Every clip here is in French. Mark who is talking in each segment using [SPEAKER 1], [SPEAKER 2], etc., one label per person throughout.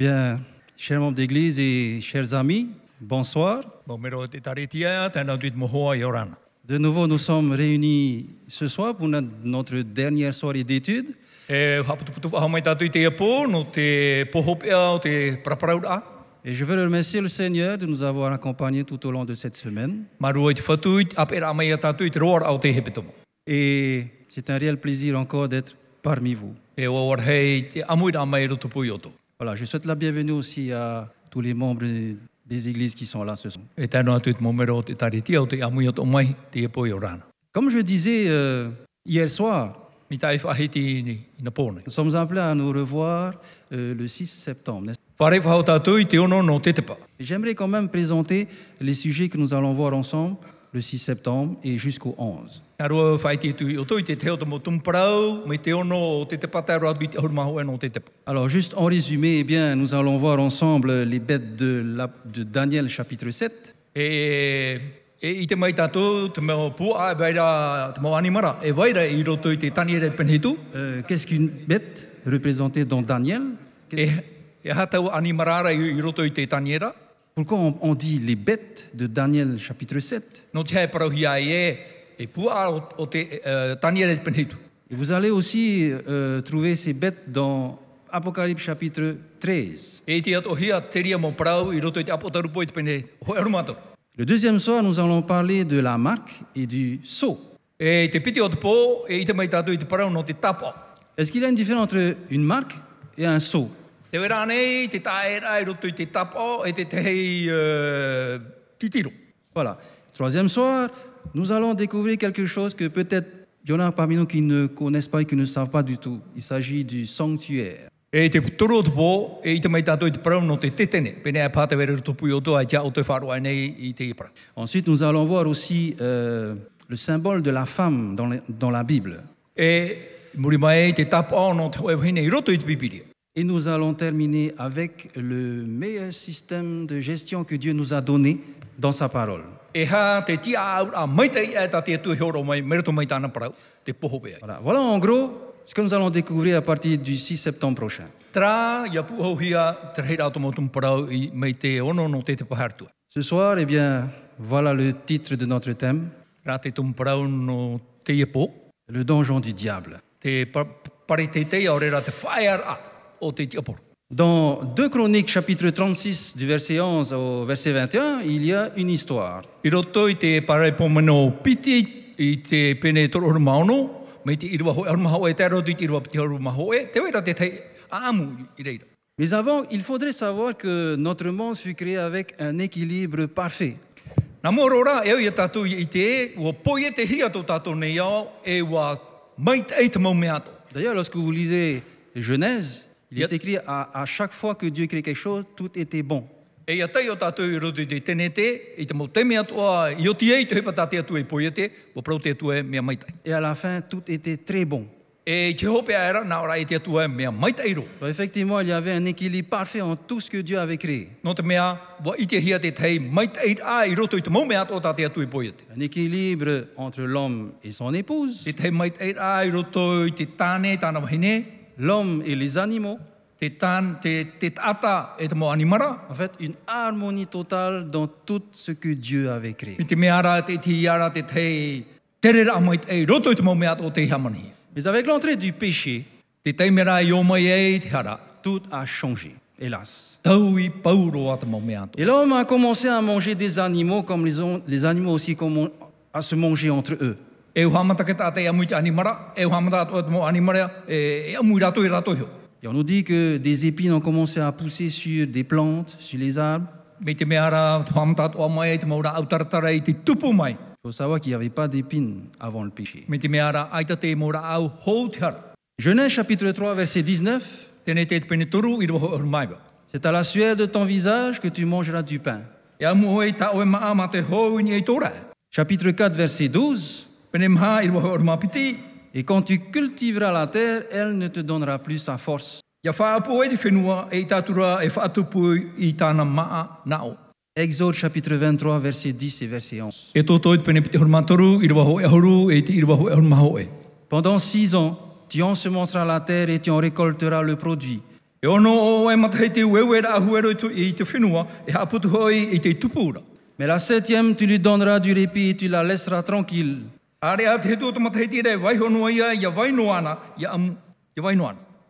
[SPEAKER 1] bien, chers membres d'église et chers amis, bonsoir. De nouveau, nous sommes réunis ce soir pour notre- dernière soirée d'études.
[SPEAKER 2] E.
[SPEAKER 1] Et je veux remercier le Seigneur de nous avoir accompagnés tout au long de cette semaine. Et c'est un réel plaisir encore d'être parmi vous.
[SPEAKER 2] E.
[SPEAKER 1] Voilà, je souhaite la bienvenue aussi à tous les membres des églises qui sont là ce soir.
[SPEAKER 2] E.
[SPEAKER 1] Comme je disais euh, hier soir,
[SPEAKER 2] pōne.
[SPEAKER 1] nous sommes appelés à nous revoir euh, le 6 septembre. J'aimerais quand même présenter les sujets que nous allons voir ensemble le 6 septembre et jusqu'au 11.
[SPEAKER 2] Nā rua whaiti tu i oto i te teo tomo tumparau, me te ono o te tepa tā rā i te ahurumaho e.
[SPEAKER 1] Alors, juste en résumé, eh bien, nous allons voir ensemble les bêtes de, la- de Daniel chapitre 7.
[SPEAKER 2] E, e e
[SPEAKER 1] Euh, Qu'est-ce qu'une bête représentée dans Daniel? Pourquoi on, on dit les bêtes de Daniel chapitre 7
[SPEAKER 2] no te hei parauhi ai e, e pua o, o te uh, tani ere penhitu.
[SPEAKER 1] Et Vous allez aussi euh, trouver ces bêtes dans Apocalypse chapitre 13.
[SPEAKER 2] E i te ato hia te ria mo parau i roto i te apotarupo i te pene hoi arumato.
[SPEAKER 1] Le deuxième soir, nous allons parler de la marque et du sceau. Est-ce qu'il y a une différence entre une marque et un sceau?
[SPEAKER 2] Te wera nei, te taera i roto i te tapa, e te te hei uh, titiro.
[SPEAKER 1] Voilà. Troisième soir, nous allons découvrir quelque chose que peut-être il y en a parmi nous qui ne connaissent pas et qui ne savent pas du tout. Il s'agit du sanctuaire.
[SPEAKER 2] E te toro o te pō, e i te mai tātou i te parau no te tetene. Pene a pāta wera roto pui o toa, i tia o te wharoa nei i te ipara.
[SPEAKER 1] Ensuite, nous allons voir aussi euh, le symbole de la femme dans, les- dans la Bible.
[SPEAKER 2] E muri mai te tapa no te hoe hine i roto i te pipiria.
[SPEAKER 1] Et nous allons terminer avec le meilleur système de gestion que Dieu nous a donné dans sa parole.
[SPEAKER 2] E.
[SPEAKER 1] Voilà, voilà en gros ce que nous allons découvrir à partir du 6 septembre prochain. Ce soir, eh bien, voilà le titre de notre thème, le donjon du diable.
[SPEAKER 2] Te pa- pare te te au rera te whaear a o te tiaporo.
[SPEAKER 1] Dans 2 Chroniques, chapitre 36, du verset 11 au verset 21, il y a une histoire.
[SPEAKER 2] I roto i te pare pomeno piti i te pene toro horo maono, me te irua hoe horo maho e te roto i te irua piti horo maho e, te wera te tei aamu i reira.
[SPEAKER 1] Mais avant, il faudrait savoir que notre monde fut créé avec un équilibre parfait.
[SPEAKER 2] E e, e.
[SPEAKER 1] D'ailleurs, lorsque vous lisez Genèse, il est écrit à, à chaque fois que Dieu crée quelque chose, tout était bon.
[SPEAKER 2] E ia tei o tātou i roto i te tene te, i te mau te mea toa, i o ti ei, te hepa tātea tu e poi e te, ua prau te tu e mea mai tei.
[SPEAKER 1] Et à la fin, tout était très bon.
[SPEAKER 2] E te hope a era, nā ora e te tu e mea mai tei ro.
[SPEAKER 1] Donc, effectivement, il y avait un équilibre parfait en tout ce que Dieu avait créé.
[SPEAKER 2] No te mea, wa i te hia te tei, mai tei a i roto i te mau mea tō tātea tu e poi te.
[SPEAKER 1] Un équilibre entre l'homme et son épouse,
[SPEAKER 2] Te tei mai tei a i roto i te tāne, tāna wahine,
[SPEAKER 1] l'homme et les animaux.
[SPEAKER 2] te tān, te, te tata e te mo animara,
[SPEAKER 1] En fait, une harmonie totale dans tout ce que Dieu avait créé. Mais avec l'entrée du péché,
[SPEAKER 2] e
[SPEAKER 1] tout a changé, hélas. Et l'homme a commencé à manger des animaux comme les, on- les animaux aussi à se manger entre eux.
[SPEAKER 2] E u hamata ke tāte amui te animara, e u hamata o te mo animara, amui rato i rato hio.
[SPEAKER 1] Et on nous dit que des épines ont commencé à pousser sur des plantes, sur les arbres. Il faut savoir qu'il n'y avait pas d'épines avant le péché. Genèse chapitre 3, verset 19.
[SPEAKER 2] Tēnei te te pene turu i roho o maiwa.
[SPEAKER 1] C'est à la sueur de ton visage que tu mangeras du pain.
[SPEAKER 2] E.
[SPEAKER 1] Chapitre 4, verset 12. Et quand tu cultiveras la terre, elle ne te donnera plus sa force. Exode chapitre 23, verset 10 et verset 11.
[SPEAKER 2] E e e.
[SPEAKER 1] Pendant six ans, tu ensemenceras la terre et tu en récolteras le produit. Mais la septième, tu lui donneras du répit et tu la laisseras tranquille.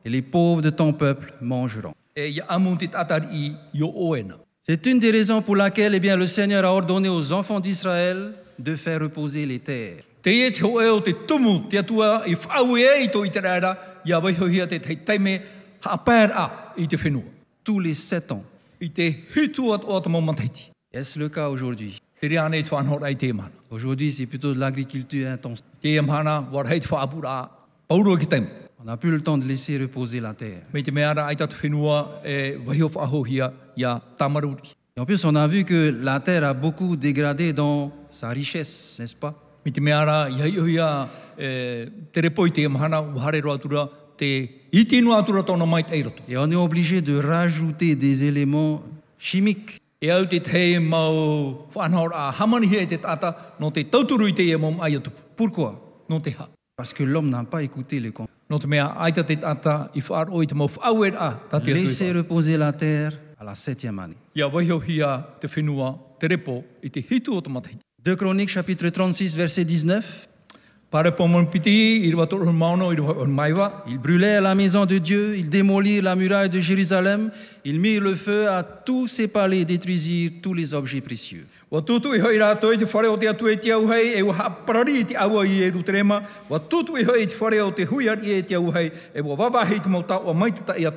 [SPEAKER 1] Et les pauvres de ton peuple mangeront.
[SPEAKER 2] E.
[SPEAKER 1] C'est une des raisons pour laquelle eh bien, le Seigneur a ordonné aux enfants d'Israël de faire reposer les terres.
[SPEAKER 2] Te e.
[SPEAKER 1] Tous les sept ans. Est-ce le cas aujourd'hui? Aujourd'hui, c'est plutôt de l'agriculture intense. On n'a plus le temps de laisser reposer la terre.
[SPEAKER 2] E.
[SPEAKER 1] Et en plus, on a vu que la terre a beaucoup dégradé dans sa richesse, n'est-ce pas?
[SPEAKER 2] E.
[SPEAKER 1] Et on est obligé de rajouter des éléments chimiques.
[SPEAKER 2] E au te te mau whanhor a hamanihi e te tata, no te tauturu i te e mom ai atupu,
[SPEAKER 1] Pourquoi
[SPEAKER 2] no te ha.
[SPEAKER 1] Parce que l'homme n'a pas écouté les conseils.
[SPEAKER 2] No te mea aita te tata i whaar o i te mau whauer a,
[SPEAKER 1] Laissez reposer la terre à la septième année.
[SPEAKER 2] Ia wahio hia te whenua, te repo, i te hitu o te matahiti.
[SPEAKER 1] 2 Chroniques chapitre 36 verset 19. Ils brûlèrent la maison de Dieu, ils démolirent la muraille de Jérusalem, ils mirent le feu à tous ses palais et détruisirent tous les objets précieux.
[SPEAKER 2] E e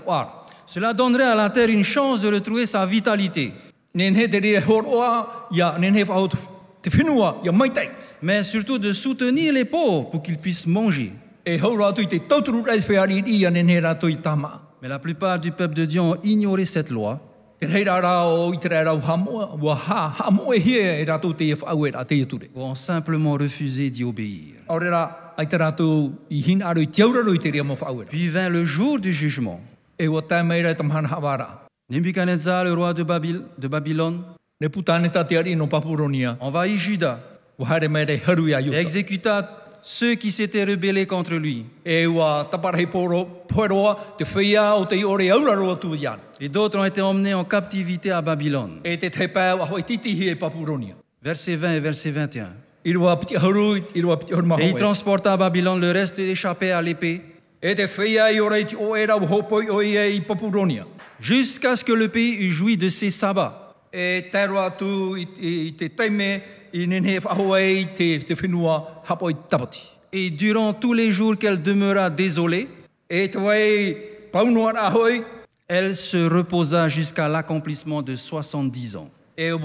[SPEAKER 2] e.
[SPEAKER 1] Cela donnerait à la terre une chance de retrouver sa vitalité. Mais surtout de soutenir les pauvres pour qu'ils puissent manger.
[SPEAKER 2] E.
[SPEAKER 1] Mais la plupart du peuple de Dieu ont ignoré cette loi
[SPEAKER 2] e te e
[SPEAKER 1] ou ont simplement refusé d'y obéir. Puis vint le jour du jugement. Nebuchadnezzar, le roi de, Babyl- de Babylone, envahit Juda Et exécuta ceux qui s'étaient rebellés contre lui. Et d'autres ont été emmenés en captivité à Babylone.
[SPEAKER 2] E e.
[SPEAKER 1] Verset 20 et verset 21.
[SPEAKER 2] I rua piti haru, i rua piti haru maho
[SPEAKER 1] Et il transporta à Babylone le reste échappé à l'épée,
[SPEAKER 2] E
[SPEAKER 1] jusqu'à ce que le pays eût joui de ses sabbats.
[SPEAKER 2] E e.
[SPEAKER 1] Et durant tous les jours qu'elle demeura désolée,
[SPEAKER 2] E hoi,
[SPEAKER 1] elle se reposa jusqu'à l'accomplissement de 70 ans.
[SPEAKER 2] e e, e.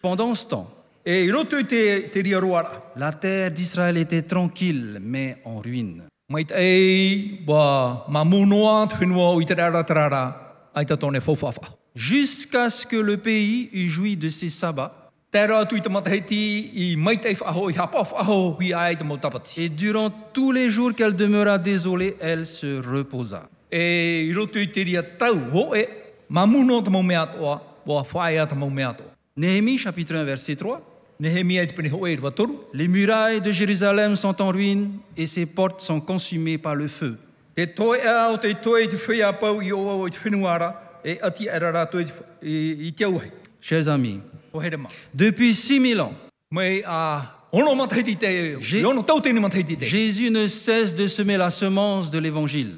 [SPEAKER 1] Pendant ce temps,
[SPEAKER 2] E
[SPEAKER 1] la terre d'Israël était tranquille, mais en ruine. Jusqu'à ce que le pays eût joui de ses sabbats, et durant tous les jours qu'elle demeura désolée, elle se reposa.
[SPEAKER 2] E.
[SPEAKER 1] Néhémie chapitre 1 verset 3.
[SPEAKER 2] Nehemia i te pene ho e
[SPEAKER 1] Les murailles de Jérusalem sont en ruine et ses portes sont consumées par le feu.
[SPEAKER 2] A o te toe i te whia pau i o te whenuara, e ati i, te- auhei.
[SPEAKER 1] Chers amis, depuis 6000 ans,
[SPEAKER 2] a.
[SPEAKER 1] Jésus ne cesse de semer la semence de l'évangile.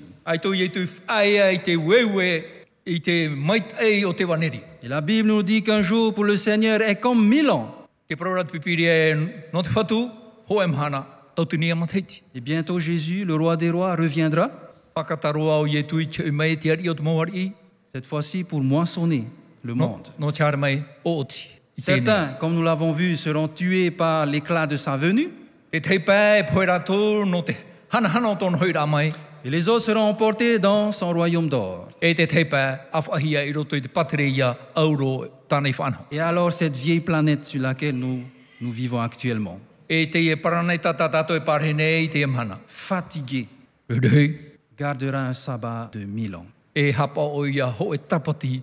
[SPEAKER 1] Et la Bible nous dit qu'un jour pour le Seigneur est comme mille ans.
[SPEAKER 2] E e a.
[SPEAKER 1] Et bientôt Jésus, le roi des rois, reviendra, Cette fois-ci pour moissonner le monde. Certains, comme nous l'avons vu, seront tués par l'éclat de sa venue, et les autres seront emportés dans son royaume d'or.
[SPEAKER 2] e.
[SPEAKER 1] Et alors cette vieille planète sur laquelle nous, nous vivons actuellement,
[SPEAKER 2] E e
[SPEAKER 1] fatiguée, gardera un sabbat de mille ans.
[SPEAKER 2] e e.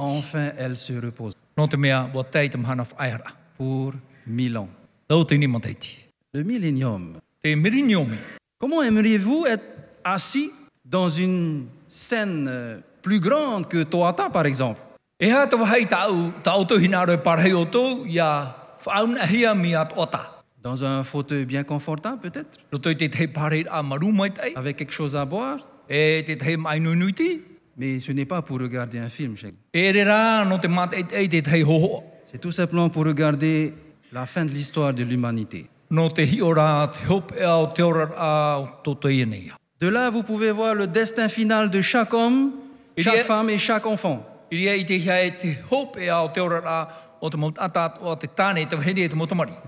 [SPEAKER 1] Enfin, elle se repose pour mille ans. Le millénium. Comment aimeriez-vous être assis dans une scène euh, plus grande que Toata, par exemple? Dans un fauteuil bien confortable, peut-être? Avec quelque chose à boire?
[SPEAKER 2] E ti,
[SPEAKER 1] Mais ce n'est pas pour regarder un film,
[SPEAKER 2] e e te hoho.
[SPEAKER 1] C'est tout simplement pour regarder la fin de l'histoire de l'humanité. De là, vous pouvez voir le destin final de chaque homme, chaque femme et chaque enfant.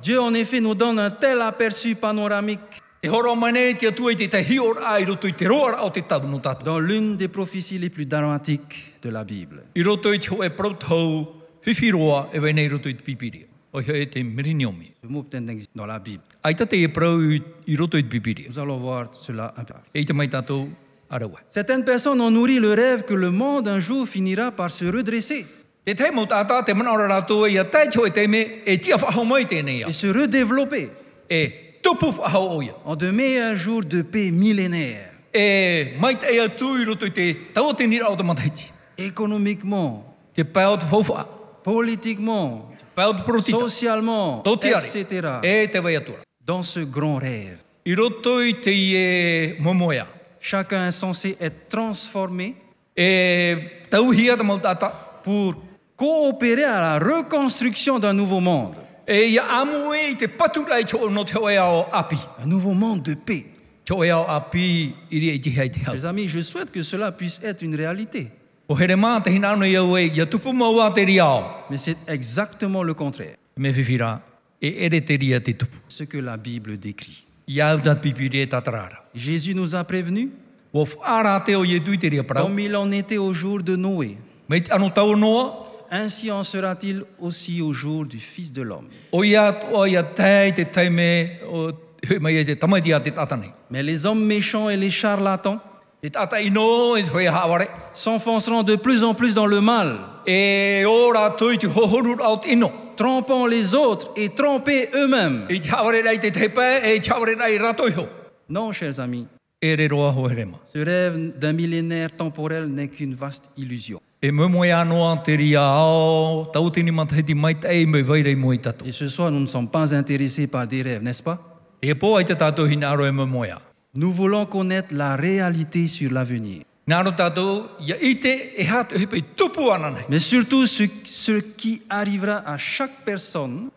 [SPEAKER 1] Dieu, en effet, nous donne un tel aperçu panoramique dans l'une des prophéties les plus dramatiques de la Bible.
[SPEAKER 2] E.
[SPEAKER 1] Ce mot n'existe dans la Bible. Nous allons voir cela un peu. Certaines personnes ont nourri le rêve que le monde un jour finira par se redresser
[SPEAKER 2] E
[SPEAKER 1] et se redévelopper.
[SPEAKER 2] E
[SPEAKER 1] en de meilleurs jours de paix millénaire,
[SPEAKER 2] E
[SPEAKER 1] économiquement, politiquement, socialement, etc. Dans ce grand rêve, chacun est censé être transformé. Pour coopérer à la reconstruction d'un nouveau monde,
[SPEAKER 2] E e
[SPEAKER 1] un nouveau monde de paix. Mes amis, je souhaite que cela puisse être une réalité,
[SPEAKER 2] e,
[SPEAKER 1] mais c'est exactement le contraire,
[SPEAKER 2] e
[SPEAKER 1] ce que la Bible décrit.
[SPEAKER 2] E.
[SPEAKER 1] Jésus nous a prévenus,
[SPEAKER 2] e
[SPEAKER 1] comme il en était au jour de Noé, Ainsi en sera-t-il aussi au jour du Fils de l'homme. Mais les hommes méchants et les charlatans
[SPEAKER 2] e
[SPEAKER 1] s'enfonceront de plus en plus dans le mal,
[SPEAKER 2] E
[SPEAKER 1] trompant les autres et trompés eux-mêmes.
[SPEAKER 2] E.
[SPEAKER 1] Non, chers amis, ce rêve d'un millénaire temporel n'est qu'une vaste illusion. Et ce soir, nous ne sommes pas intéressés par des rêves, n'est-ce pas?
[SPEAKER 2] E e.
[SPEAKER 1] Nous voulons connaître la réalité sur l'avenir,
[SPEAKER 2] e
[SPEAKER 1] mais surtout ce, ce qui arrivera à chaque personne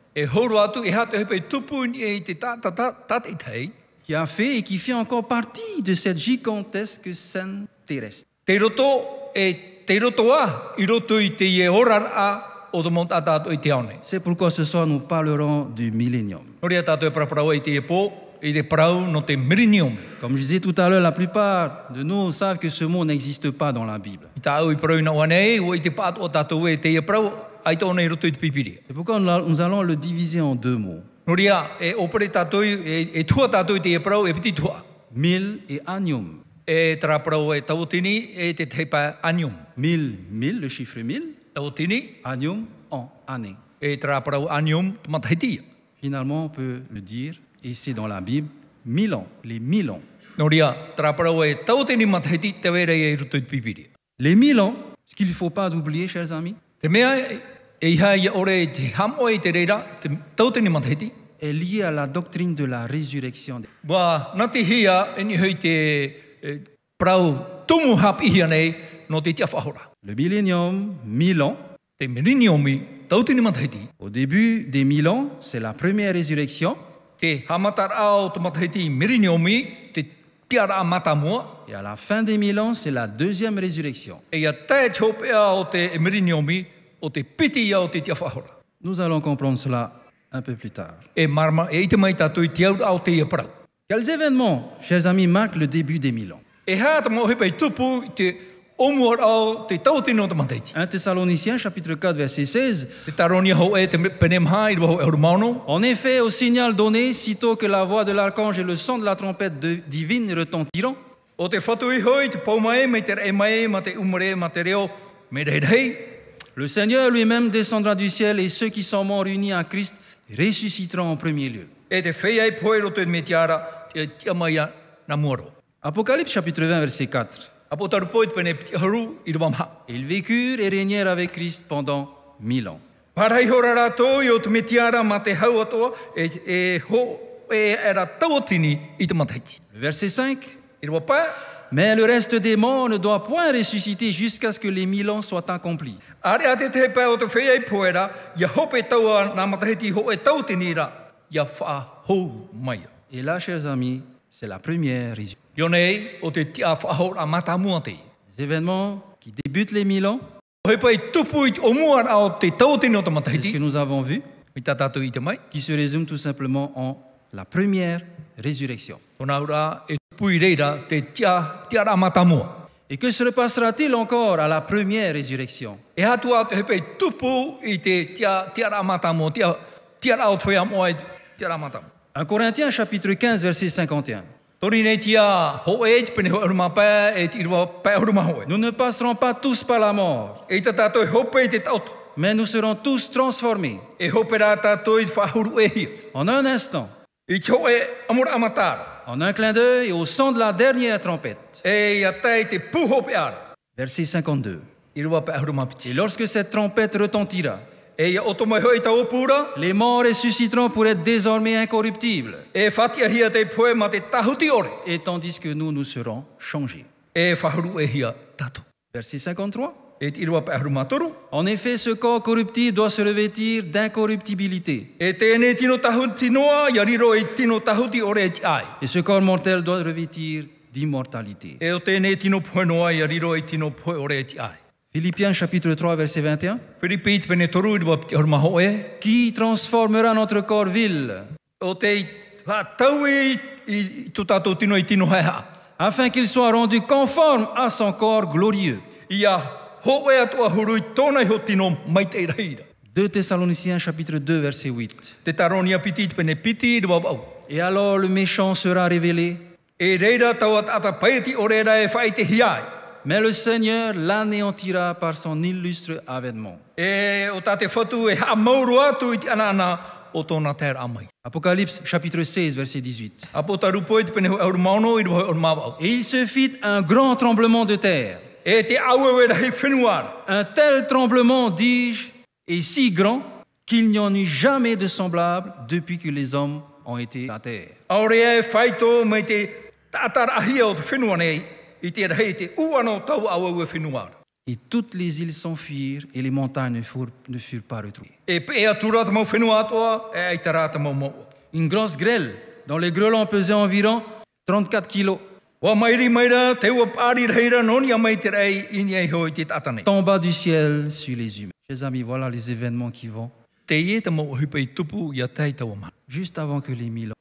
[SPEAKER 1] qui a fait et qui fait encore partie de cette gigantesque scène terrestre.
[SPEAKER 2] Te roto e te roto a, i roto i te ie orar a o te mont tātou i te aone.
[SPEAKER 1] C'est pourquoi ce soir, nous parlerons du millénium.
[SPEAKER 2] Nori a tātou e paraparau i te e pō, i te parau no te mirinium.
[SPEAKER 1] Comme je disais tout à l'heure, la plupart de nous savent que ce mot n'existe pas dans la Bible.
[SPEAKER 2] I tā au i parau na wane, o i te pātu o tātou e te e parau, ai tōna i roto i te pipiri.
[SPEAKER 1] C'est pourquoi nous allons le diviser en deux mots,
[SPEAKER 2] Nori a, e opere tātou, e, e tua tātou i te e parau, e piti tua.
[SPEAKER 1] mil et anium.
[SPEAKER 2] E tara parau e tau tini, e te teipa anium.
[SPEAKER 1] Mille, mille, le chiffre mille,
[SPEAKER 2] Tau tini,
[SPEAKER 1] anium en année.
[SPEAKER 2] e tara parau anium, te matahitia.
[SPEAKER 1] Finalement, on peut le dire, et c'est dans la Bible, mille ans, les mille ans.
[SPEAKER 2] Nori a, tara parau e tau tini matahiti, te wera e roto i te pipiri.
[SPEAKER 1] Les mille ans, ce qu'il ne faut pas oublier, chers amis,
[SPEAKER 2] Te mea e iha ia ore te hamo e te reira, te tau tini matahiti.
[SPEAKER 1] est lié à la doctrine de la résurrection.
[SPEAKER 2] Wa nati hia e ni e.
[SPEAKER 1] Le millénium, mille ans, au début des mille ans, c'est la première résurrection, et à la fin des mille ans, c'est la deuxième résurrection.
[SPEAKER 2] E.
[SPEAKER 1] Nous allons comprendre cela un peu plus tard.
[SPEAKER 2] E e.
[SPEAKER 1] Quels événements, chers amis, marquent le début des mille ans?
[SPEAKER 2] E hā te mohe pei tupu i te omuar au te tautino te matahiti.
[SPEAKER 1] 1 Thessaloniciens chapitre 4 verset 16.
[SPEAKER 2] Te taronia ho e e.
[SPEAKER 1] En effet, au signal donné, sitôt que la voix de l'archange et le son de la trompette divine retentiront, le Seigneur lui-même descendra du ciel et ceux qui sont morts unis à Christ ressusciteront en premier lieu.
[SPEAKER 2] E.
[SPEAKER 1] Apocalypse chapitre 20, verset 4.
[SPEAKER 2] Apo taru poe te pene piti haru i rwa maha.
[SPEAKER 1] Ils vécurent et régnèrent avec Christ pendant mille ans.
[SPEAKER 2] E, e
[SPEAKER 1] verset 5.
[SPEAKER 2] I rwa pā,
[SPEAKER 1] Mais le reste des morts ne doit point ressusciter jusqu'à ce que les mille ans soient accomplis. Et là, chers amis, c'est la première
[SPEAKER 2] te.
[SPEAKER 1] Les événements qui débutent les mille ans, c'est ce que nous avons vu, qui se résume tout simplement en la première résurrection.
[SPEAKER 2] E.
[SPEAKER 1] Et que se passera-t-il encore à la première résurrection?
[SPEAKER 2] E hatu atu he pei tupu i te tia, tia ra mata mua, tia, tia ra o te whea mua i tia ra mata mua.
[SPEAKER 1] 1 Corinthiens chapitre 15 verset 51.
[SPEAKER 2] Tori nei tia ho e te pene ho uruma pā e te irua pā uruma hoe.
[SPEAKER 1] Nous ne passerons pas tous par la mort, mais nous serons tous transformés
[SPEAKER 2] E
[SPEAKER 1] en un instant,
[SPEAKER 2] e
[SPEAKER 1] en un clin d'œil et au son de la dernière trompette.
[SPEAKER 2] E.
[SPEAKER 1] Verset 52.
[SPEAKER 2] I rua pā uruma
[SPEAKER 1] Et lorsque cette trompette retentira, Les morts ressusciteront pour être désormais incorruptibles, et tandis que nous, nous serons changés. Verset 53.
[SPEAKER 2] E te irua pā uruma toru.
[SPEAKER 1] En effet, ce corps corruptible doit se revêtir d'incorruptibilité,
[SPEAKER 2] E ore e
[SPEAKER 1] et ce corps mortel doit revêtir d'immortalité.
[SPEAKER 2] E e.
[SPEAKER 1] Philippiens chapitre 3 verset 21.
[SPEAKER 2] Whiripi te pene toru i rua piti horuma hoe.
[SPEAKER 1] Qui transformera notre corps vil? Afin qu'il soit rendu conforme à son corps glorieux.
[SPEAKER 2] Ia ho e atua huru i tōna i ho tino mai te reira.
[SPEAKER 1] 2 Thessaloniciens chapitre 2 verset 8.
[SPEAKER 2] Te taronia piti te pene piti i rua wau.
[SPEAKER 1] Et alors le méchant sera révélé, Mais le Seigneur l'anéantira par son illustre avènement.
[SPEAKER 2] E e.
[SPEAKER 1] Apocalypse chapitre 16 verset 18.
[SPEAKER 2] A po taru poe te pene ho auru mauno i rua auru mawau.
[SPEAKER 1] Et il se fit un grand tremblement de terre.
[SPEAKER 2] E.
[SPEAKER 1] Un tel tremblement, dis-je, est si grand qu'il n'y en eut jamais de semblable depuis que les hommes ont été à terre.
[SPEAKER 2] E.
[SPEAKER 1] Et toutes les îles s'enfuirent et les montagnes ne furent, ne furent pas retrouvées.
[SPEAKER 2] E e.
[SPEAKER 1] Une grosse grêle, dont les grelons pesaient environ 34 kilos, tomba du ciel sur les humains. Chers amis, voilà les événements qui vont juste avant que les mille ans.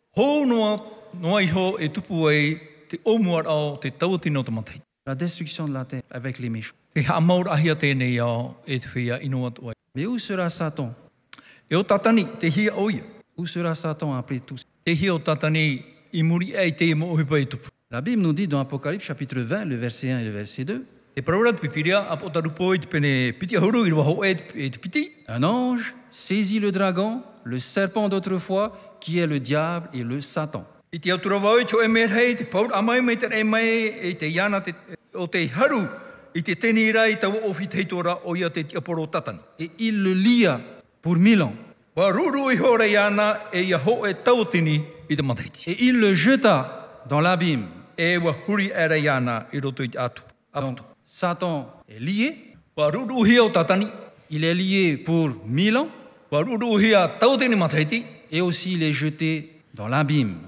[SPEAKER 2] E.
[SPEAKER 1] La destruction de la terre avec les méchants.
[SPEAKER 2] E.
[SPEAKER 1] Mais où sera Satan?
[SPEAKER 2] E tatani.
[SPEAKER 1] Où sera Satan après tout
[SPEAKER 2] tatani ei i tupu.
[SPEAKER 1] La Bible nous dit dans Apocalypse chapitre 20, le verset 1 et le verset 2,
[SPEAKER 2] E parora te pipiria, apo taru po i te pene piti ahuru i rua ho e te, e te piti.
[SPEAKER 1] Un ange saisit le dragon, le serpent d'autrefois, qui est le diable et le Satan.
[SPEAKER 2] I te autura wau i tō e mea hei, te paur amai mai te rei mai te iana te, o te haru i te teni rai tau ofi teitora o ia te tiaporo tatani.
[SPEAKER 1] Et il le lia pour mille ans. Et il le jeta dans l'abîme. Donc. Satan est lié. Il est lié pour mille ans et aussi il est jeté dans l'abîme.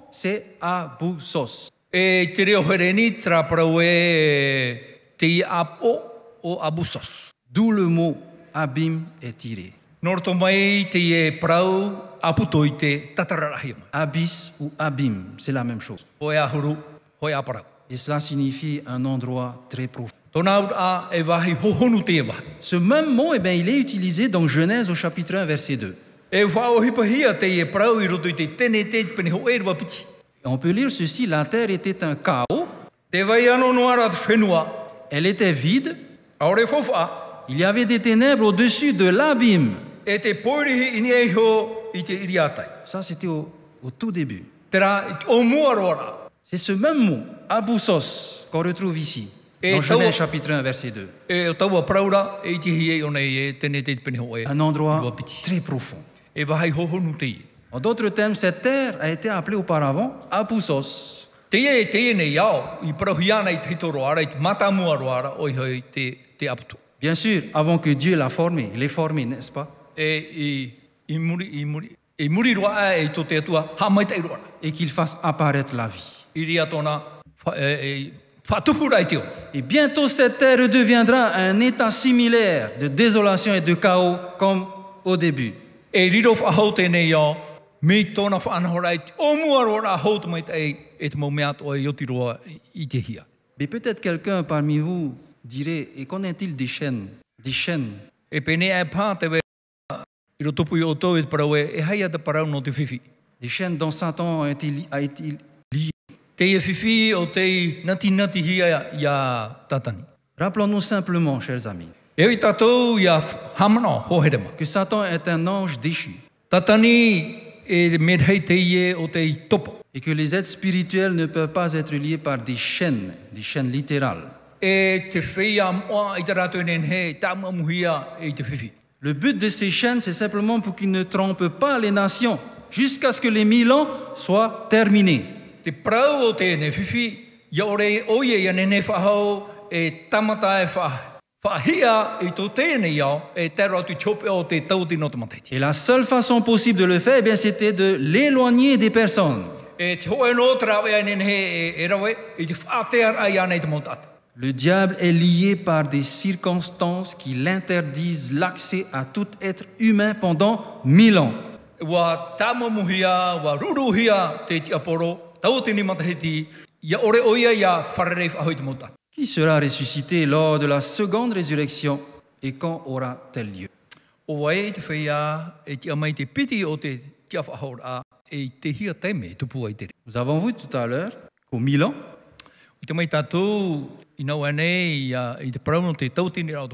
[SPEAKER 1] c'est abousos.
[SPEAKER 2] E te reo hereni tra parau te i apo o abusos.
[SPEAKER 1] D'où le mot abîme est tiré.
[SPEAKER 2] Norto mai te i e parau aputo i te tatararahi mai.
[SPEAKER 1] Abyss ou abîme, c'est la même chose. Et cela signifie un endroit très profond. Ce même mot, eh bien, il est utilisé dans Genèse au chapitre 1, verset 2. On peut lire ceci, la terre était un chaos, elle était vide, il y avait des ténèbres au-dessus de l'abîme. Ça, c'était au, au tout début. C'est ce même mot, aboussos, qu'on retrouve ici, dans Genèse chapitre 1, verset 2.
[SPEAKER 2] E o taua praura, e i te hi e o nei e tene te pene ho e
[SPEAKER 1] Un endroit très profond.
[SPEAKER 2] E.
[SPEAKER 1] En d'autres termes, cette terre a été appelée auparavant
[SPEAKER 2] e e aputu.
[SPEAKER 1] Bien sûr, avant que Dieu l'a formé, il l'ait formé, n'est-ce pas?
[SPEAKER 2] E e.
[SPEAKER 1] Et qu'il fasse apparaître la vie.
[SPEAKER 2] E, e, o.
[SPEAKER 1] Et bientôt, cette terre redeviendra un état similaire de désolation et de chaos comme au début.
[SPEAKER 2] E riro whahau tēnei ao, me tōna whanahora i te o mua roara hau te mai te te mau mea o oti roa i- i te hia.
[SPEAKER 1] Mais peut-être quelqu'un parmi vous dirait, et qu'en est-il des chaînes? Des chaînes
[SPEAKER 2] E pene e pā te we, i ro tupu i o tō e te parau e, e haia te parau no te whiwhi.
[SPEAKER 1] Des chaînes dont Satan a été, li- a été lié.
[SPEAKER 2] Te e whiwhi o te i nati nati hia ia tatani.
[SPEAKER 1] Rappelons-nous simplement, chers amis, Que Satan est un ange déchu et que les êtres spirituels ne peuvent pas être liés par des chaînes, des chaînes littérales.
[SPEAKER 2] E e.
[SPEAKER 1] Le but de ces chaînes, c'est simplement pour qu'ils ne trompent pas les nations jusqu'à ce que les mille ans soient terminés.
[SPEAKER 2] E.
[SPEAKER 1] Et la seule façon possible de le faire, eh bien, c'était de l'éloigner des personnes.
[SPEAKER 2] E e.
[SPEAKER 1] Le diable est lié par des circonstances qui l'interdisent l'accès à tout être humain pendant mille ans. Sera ressuscité lors de la seconde résurrection et quand aura-t-elle lieu? Nous avons vu tout à l'heure qu'au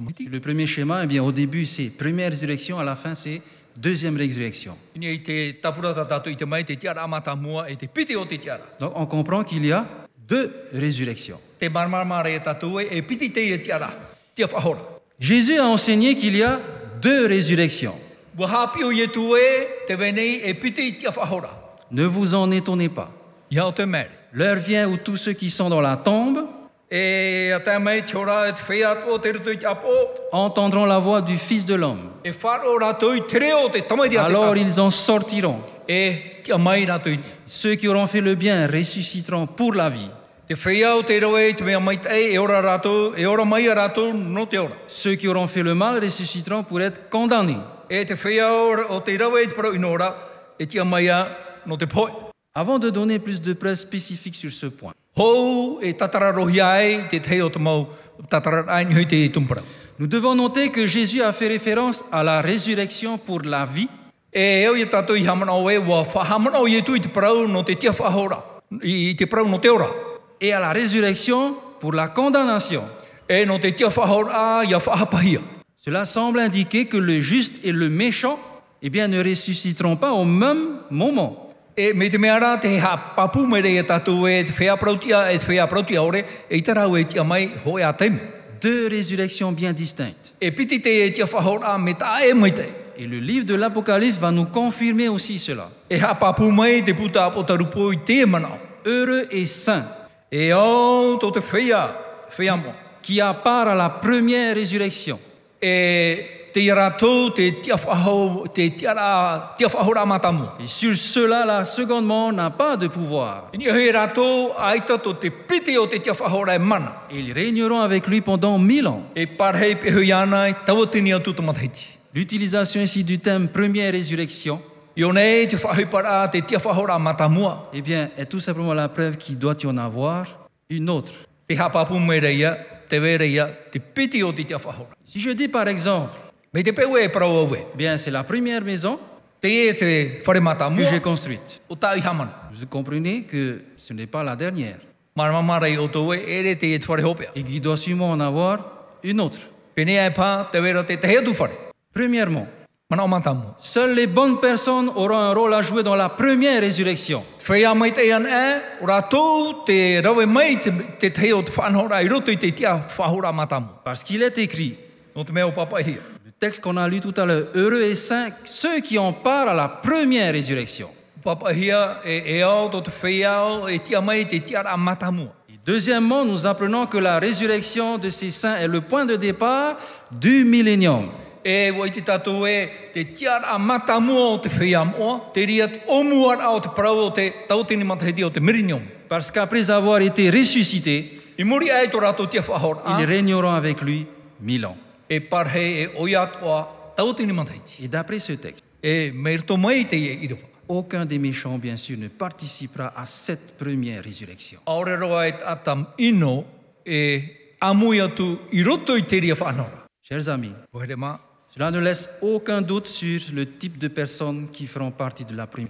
[SPEAKER 2] mahiti.
[SPEAKER 1] le premier schéma, eh bien, au début, c'est première résurrection, à la fin, c'est deuxième résurrection.
[SPEAKER 2] E.
[SPEAKER 1] Donc, on comprend qu'il y a deux résurrections.
[SPEAKER 2] Te marmarmara e.
[SPEAKER 1] Jésus a enseigné qu'il y a deux résurrections.
[SPEAKER 2] E.
[SPEAKER 1] Ne vous en étonnez pas. L'heure vient où tous ceux qui sont dans la tombe
[SPEAKER 2] E
[SPEAKER 1] entendront la voix du Fils de l'homme. Alors ils en sortiront. Ceux qui auront fait le bien ressusciteront pour la vie.
[SPEAKER 2] E e.
[SPEAKER 1] Ceux qui auront fait le mal ressusciteront pour être condamnés.
[SPEAKER 2] E e.
[SPEAKER 1] Avant de donner plus de preuves spécifiques sur ce point,
[SPEAKER 2] e
[SPEAKER 1] nous devons noter que Jésus a fait référence à la résurrection pour la vie Et à la résurrection pour la condamnation.
[SPEAKER 2] E ia whahapahia.
[SPEAKER 1] Cela semble indiquer que le juste et le méchant eh bien, ne ressusciteront pas au même moment. Deux résurrections bien distinctes. Et le livre de l'Apocalypse va nous confirmer aussi cela. Heureux et saint
[SPEAKER 2] E au tō te whea, whea mo.
[SPEAKER 1] qui a part à la première résurrection.
[SPEAKER 2] E matamu.
[SPEAKER 1] Et sur cela, la seconde mort n'a pas de pouvoir. Et ils régneront avec lui pendant mille ans. L'utilisation ici du thème première résurrection Eh bien, est tout simplement la preuve qu'il doit y en avoir une autre. Si je dis par exemple, bien, c'est la première maison que j'ai construite, vous comprenez que ce n'est pas la dernière. Et qu'il doit sûrement en avoir une autre. Premièrement. Seules les bonnes personnes auront un rôle à jouer dans la première résurrection. Parce qu'il est écrit, le texte qu'on a lu tout à l'heure, heureux et saints ceux qui ont part à la première résurrection.
[SPEAKER 2] E, e e.
[SPEAKER 1] Et deuxièmement, nous apprenons que la résurrection de ces saints est le point de départ du millénium.
[SPEAKER 2] E wai te tātou e te tia ra matamua o te whea moa, te ria te omua o te parau o te tautini matahiti o te mirinium.
[SPEAKER 1] Parce qu'après avoir été ressuscités,
[SPEAKER 2] I muri ai to rātou tia whahora.
[SPEAKER 1] ils régneront avec lui mille ans.
[SPEAKER 2] E parhe e oi atua tautini matahiti.
[SPEAKER 1] Et d'après ce texte,
[SPEAKER 2] E meirto mai te e iripa.
[SPEAKER 1] aucun des méchants, bien sûr, ne participera à cette première résurrection.
[SPEAKER 2] E i i.
[SPEAKER 1] Chers amis, cela ne laisse aucun doute sur le type de personnes qui feront partie de la
[SPEAKER 2] e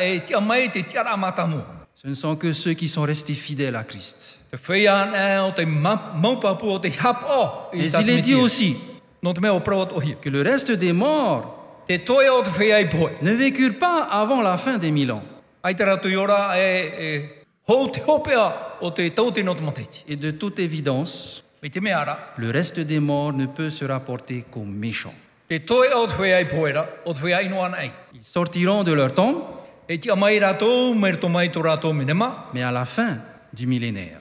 [SPEAKER 2] e e matamu.
[SPEAKER 1] Ce ne sont que ceux qui sont restés fidèles à Christ.
[SPEAKER 2] Te whea o te ma- maupapu o te hap o. i
[SPEAKER 1] Mais il est dit aussi que le reste des morts ne vécurent pas avant la fin des mille ans.
[SPEAKER 2] E, e.
[SPEAKER 1] Et de toute évidence, le reste des morts ne peut se rapporter qu'aux méchants. Ils sortiront de leur tombe,
[SPEAKER 2] E
[SPEAKER 1] mais à la fin du millénaire.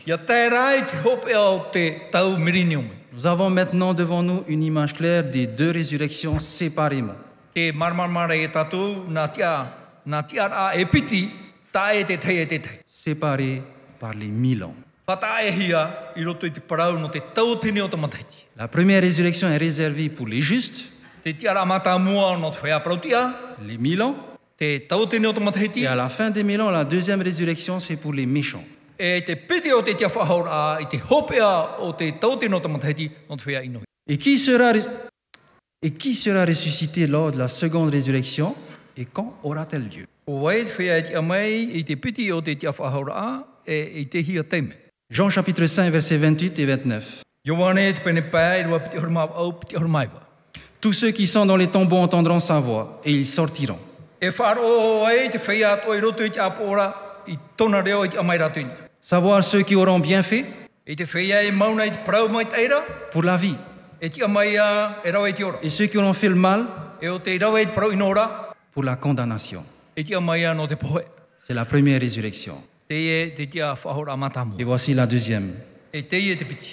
[SPEAKER 1] Nous avons maintenant devant nous une image claire des deux résurrections séparément.
[SPEAKER 2] E
[SPEAKER 1] séparées par les mille ans. La première résurrection est réservée pour les justes, les mille ans, et à la fin des mille ans, la deuxième résurrection, c'est pour les méchants.
[SPEAKER 2] e.
[SPEAKER 1] Et qui sera, et qui sera ressuscité lors de la seconde résurrection? Et quand aura-t-elle lieu?
[SPEAKER 2] E.
[SPEAKER 1] Jean chapitre 5, versets 28 et 29.
[SPEAKER 2] Ioane te pene pā, i rua piti horma au, piti hormaiwa.
[SPEAKER 1] Tous ceux qui sont dans les tombeaux entendront sa voix et ils sortiront.
[SPEAKER 2] E.
[SPEAKER 1] Savoir ceux qui auront bien fait
[SPEAKER 2] e
[SPEAKER 1] pour la vie et ceux qui auront fait le mal pour la condamnation. C'est la première résurrection. Et voici la deuxième.
[SPEAKER 2] E.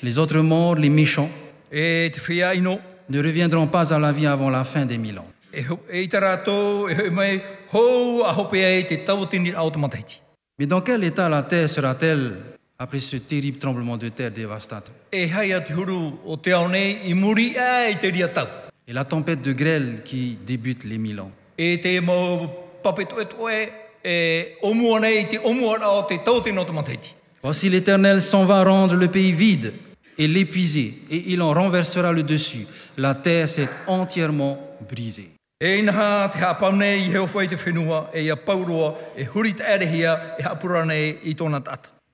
[SPEAKER 1] Les autres morts, les méchants,
[SPEAKER 2] E
[SPEAKER 1] ne reviendront pas à la vie avant la fin des mille ans.
[SPEAKER 2] e.
[SPEAKER 1] Mais dans quel état la terre sera-t-elle après ce terrible tremblement de terre dévastateur? Et la tempête de grêle qui débute les mille ans
[SPEAKER 2] Papeto e e.
[SPEAKER 1] Voici l'Éternel s'en va rendre le pays vide et l'épuiser, et il en renversera le dessus. La terre s'est entièrement brisée.
[SPEAKER 2] E.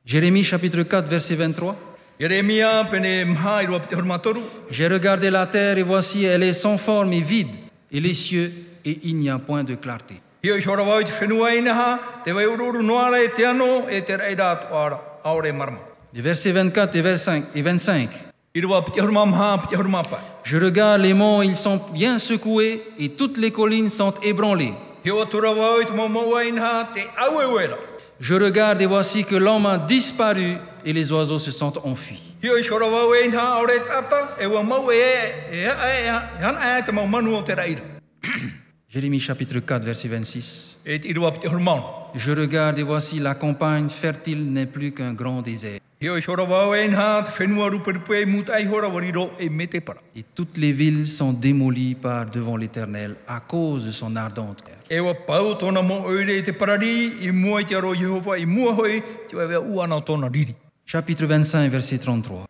[SPEAKER 1] Jérémie chapitre 4, verset 23.
[SPEAKER 2] Jeremia pene mha i rua pite hormatoru,
[SPEAKER 1] J'ai regardé la terre et voici elle est sans forme et vide, et les cieux, et il n'y a point de clarté.
[SPEAKER 2] Te whenua inaha, te wai ururu noara e te ano, e te reira atu ara, aore marama.
[SPEAKER 1] Les versets 24 et 25, et 25.
[SPEAKER 2] I rua pite horma mha, pite horma pai.
[SPEAKER 1] Je regarde les monts, ils sont bien secoués, et toutes les collines sont ébranlées. Je regarde et voici que l'homme a disparu, et les oiseaux se sont enfuis. Jérémie chapitre 4, verset 26.
[SPEAKER 2] E te i rua pite hormauna.
[SPEAKER 1] Je regarde et voici la campagne fertile n'est plus qu'un grand désert. Et toutes les villes sont démolies par devant l'Éternel à cause de son ardente.
[SPEAKER 2] E riri.
[SPEAKER 1] Chapitre 25, verset 33.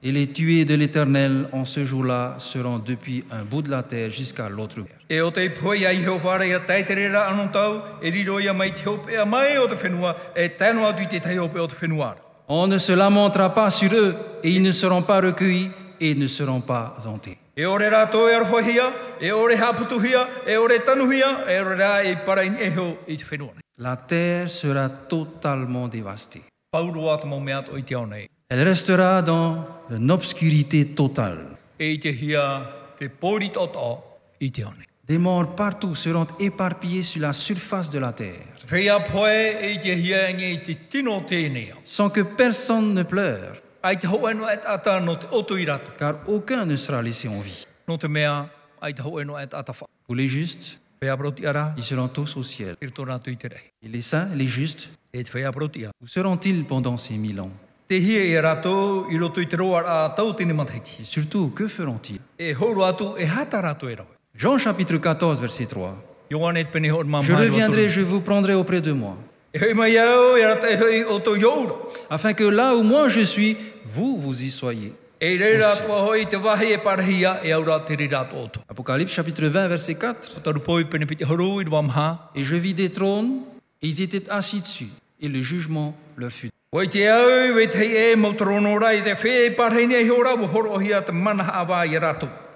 [SPEAKER 1] Et les tués de l'Éternel en ce jour-là seront depuis un bout de la terre jusqu'à l'autre.
[SPEAKER 2] E o te poi ai Jehova ia taitere anō tau, e riro ia mai te hope a mai o te whenua, e tēno atu i te tai hope o te whenua.
[SPEAKER 1] On ne se lamentera pas sur eux, et ils ne seront pas recueillis et ne seront pas hantés.
[SPEAKER 2] E ore e arwhahia, e ore haputuhia, e ore tanuhia, e ore rā e parain eho i te whenua.
[SPEAKER 1] La terre sera totalement dévastée.
[SPEAKER 2] I te au nei.
[SPEAKER 1] Elle restera dans une obscurité totale.
[SPEAKER 2] Nei.
[SPEAKER 1] Des morts partout seront éparpillés sur la surface de la terre, sans que personne ne pleure, car aucun ne sera laissé en vie. Pour les justes, ils seront tous au ciel. Et les saints, les justes,
[SPEAKER 2] E
[SPEAKER 1] où seront-ils pendant ces mille ans?
[SPEAKER 2] Te hia e rātou i roto i te roa a tau tini mataiti.
[SPEAKER 1] Et surtout, que feront-ils
[SPEAKER 2] E horo atu e hata rātou e.
[SPEAKER 1] Jean chapitre 14, verset 3.
[SPEAKER 2] Ioane te pene hor mamai.
[SPEAKER 1] Je reviendrai, je vous prendrai auprès de moi, afin que là où moi je suis, vous, vous y soyez. Apocalypse chapitre 20, verset 4.
[SPEAKER 2] O taru poi pene piti horu i rwa maha.
[SPEAKER 1] Et je vis des trônes, et ils étaient assis dessus, et le jugement leur fut.
[SPEAKER 2] Wai te au, wei te e mautorono rai te whee e parahei nei hora, wo horo ohia te mana awa i.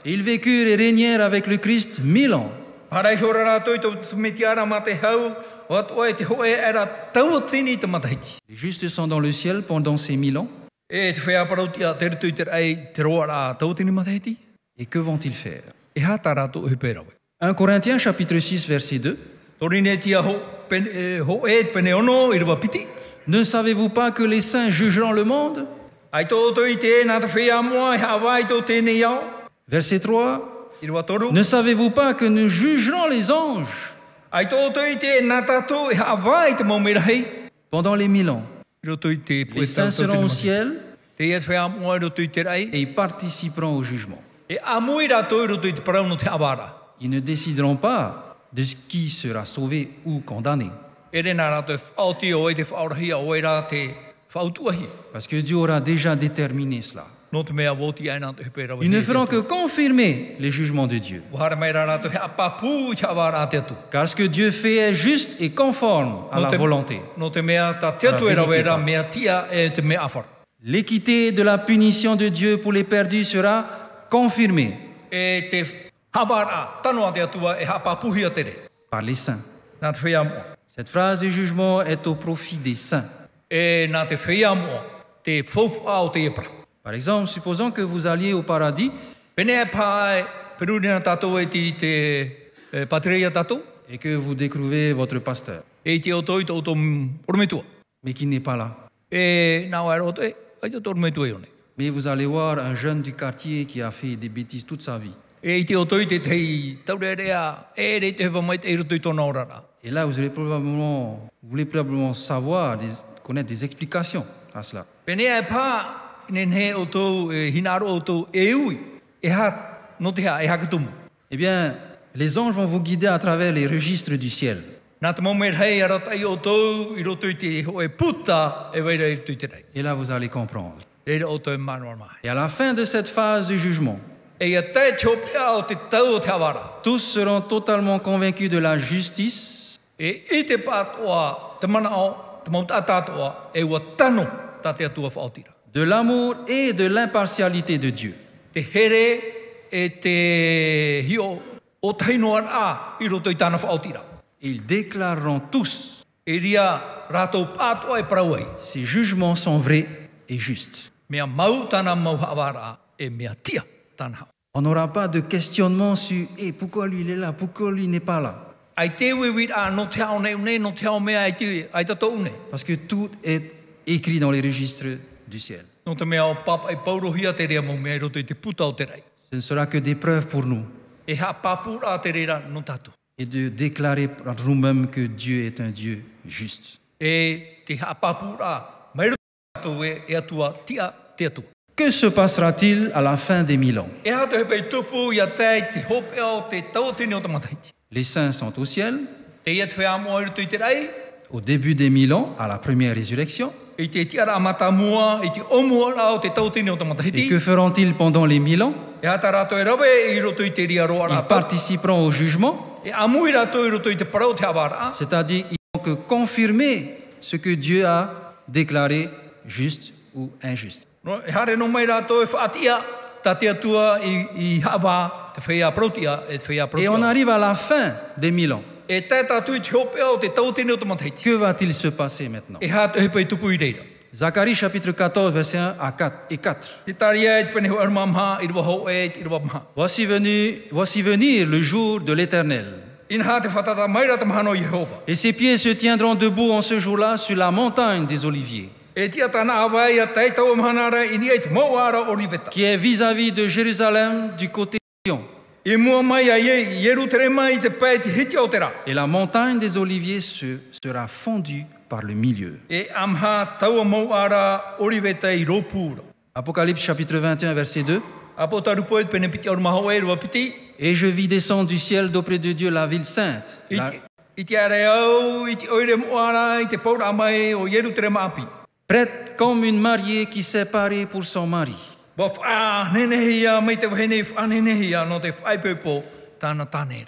[SPEAKER 1] Et ils vécurent et régnèrent avec le Christ mille ans.
[SPEAKER 2] Parai hora rātou i tō me te ara ma te hau, o atu e te hoe e ra tau tini te matahiti.
[SPEAKER 1] Les justes sont dans le ciel pendant ces mille ans.
[SPEAKER 2] E te whea parauti a te ritu i te rei te roa rā tau tini matahiti.
[SPEAKER 1] Et que vont-ils faire?
[SPEAKER 2] E hata rātou e pērawe.
[SPEAKER 1] 1 Corinthiens chapitre 6, verset 2.
[SPEAKER 2] Torine tia ho, e, ho e pene ono i piti.
[SPEAKER 1] Ne savez-vous pas que les saints jugeront le monde? Verset 3.
[SPEAKER 2] I rwa toru.
[SPEAKER 1] Ne savez-vous pas que nous jugerons les anges? Pendant les mille ans. Les saints seront au ciel. Et ils participeront au jugement. Ils ne décideront pas de ce qui sera sauvé ou condamné, Parce que Dieu aura déjà déterminé cela. Ils ne feront que confirmer les jugements de Dieu. Car ce que Dieu fait est juste et conforme à la volonté.
[SPEAKER 2] E e.
[SPEAKER 1] L'équité de la punition de Dieu pour les perdus sera confirmée
[SPEAKER 2] E
[SPEAKER 1] par les saints. Cette phrase de jugement est au profit des saints.
[SPEAKER 2] E.
[SPEAKER 1] Par exemple, supposons que vous alliez au paradis
[SPEAKER 2] e e e,
[SPEAKER 1] et que vous découvrez votre pasteur,
[SPEAKER 2] E
[SPEAKER 1] mais qui n'est pas là.
[SPEAKER 2] E e.
[SPEAKER 1] Mais vous allez voir un jeune du quartier qui a fait des bêtises toute sa vie. Et là, vous allez probablement, vous voulez probablement savoir, des- connaître des explications à cela. Eh bien, les anges vont vous guider à travers les registres du ciel.
[SPEAKER 2] E e.
[SPEAKER 1] Et là, vous allez comprendre.
[SPEAKER 2] E.
[SPEAKER 1] Et à la fin de cette phase de jugement, tous seront totalement convaincus de la justice
[SPEAKER 2] E i te pātoa, te mana o, te mau tātātoa, e ua tano tā te atua whaotira.
[SPEAKER 1] de l'amour et de l'impartialité de Dieu.
[SPEAKER 2] Te here e te hio o tainoan a i roto i tāna whaotira.
[SPEAKER 1] Ils déclareront tous
[SPEAKER 2] E ria rātou pātoa e parauai.
[SPEAKER 1] ces jugements sont vrais et justes.
[SPEAKER 2] Mea mau tāna mau hawara e mea tia tāna hao.
[SPEAKER 1] On n'aura pas de questionnement sur Eh, pourquoi lui il est là, pourquoi lui n'est pas là? Parce que tout est écrit dans les registres du ciel. Ce ne sera que des preuves pour nous
[SPEAKER 2] E
[SPEAKER 1] et de déclarer par nous-mêmes que Dieu est un Dieu juste.
[SPEAKER 2] e e.
[SPEAKER 1] Que se passera-t-il à la fin des mille ans?
[SPEAKER 2] E.
[SPEAKER 1] Les saints sont au ciel, au début des mille ans, à la première résurrection. Et
[SPEAKER 2] mataiti.
[SPEAKER 1] que feront-ils pendant les mille ans?
[SPEAKER 2] E e
[SPEAKER 1] Ils participeront au jugement,
[SPEAKER 2] E
[SPEAKER 1] c'est-à-dire ils vont que confirmer ce que Dieu a déclaré juste ou injuste.
[SPEAKER 2] E
[SPEAKER 1] Et on arrive à la fin des mille ans.
[SPEAKER 2] E.
[SPEAKER 1] Que va-t-il se passer maintenant?
[SPEAKER 2] E.
[SPEAKER 1] Zacharie chapitre 14, verset 1 à 4 et 4.
[SPEAKER 2] Te taria e te pene ho arma maha, i rua ho e, i rua maha.
[SPEAKER 1] Voici, venu, voici venir le jour de l'Éternel. Et ses pieds se tiendront debout en ce jour-là sur la montagne des Oliviers,
[SPEAKER 2] E e
[SPEAKER 1] qui est vis-à-vis de Jérusalem du côté de Sion.
[SPEAKER 2] Ra.
[SPEAKER 1] Et la montagne des Oliviers se, sera fondue par le milieu.
[SPEAKER 2] E.
[SPEAKER 1] Apocalypse chapitre 21, verset 2.
[SPEAKER 2] Apo taru poe te pene piti au maho e.
[SPEAKER 1] Et je vis descendre du ciel d'auprès de Dieu la ville sainte, la- prête comme une mariée qui s'est parée pour son mari.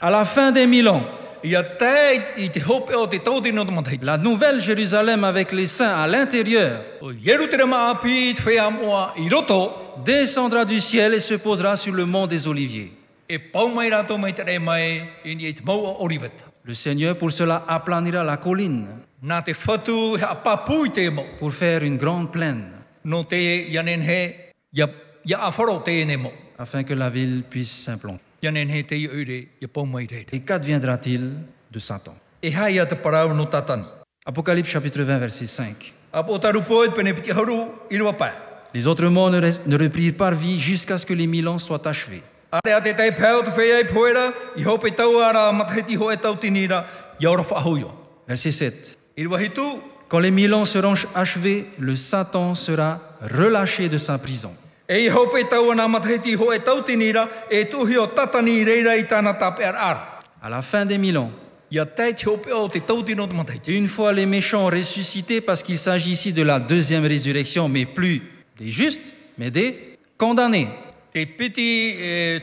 [SPEAKER 1] À la fin des mille ans, la nouvelle Jérusalem avec les saints à l'intérieur descendra du ciel et se posera sur le mont des Oliviers.
[SPEAKER 2] e e riveta.
[SPEAKER 1] Le Seigneur pour cela aplanira la colline Pour faire une grande plaine afin que la ville puisse s'implanter. Et qu'adviendra-t-il de Satan?
[SPEAKER 2] E.
[SPEAKER 1] Apocalypse chapitre 20 verset 5.
[SPEAKER 2] A po taru poe te pene piti haru i rua pai.
[SPEAKER 1] Les autres morts ne, ne reprirent pas vie jusqu'à ce que les mille ans soient achevés. Verset 7. Quand les mille ans seront achevés, le Satan sera relâché de sa prison.
[SPEAKER 2] e e e ara.
[SPEAKER 1] À la fin des mille ans, une fois les méchants ressuscités, parce qu'il s'agit ici de la deuxième résurrection, mais plus des justes, mais des condamnés.
[SPEAKER 2] E, e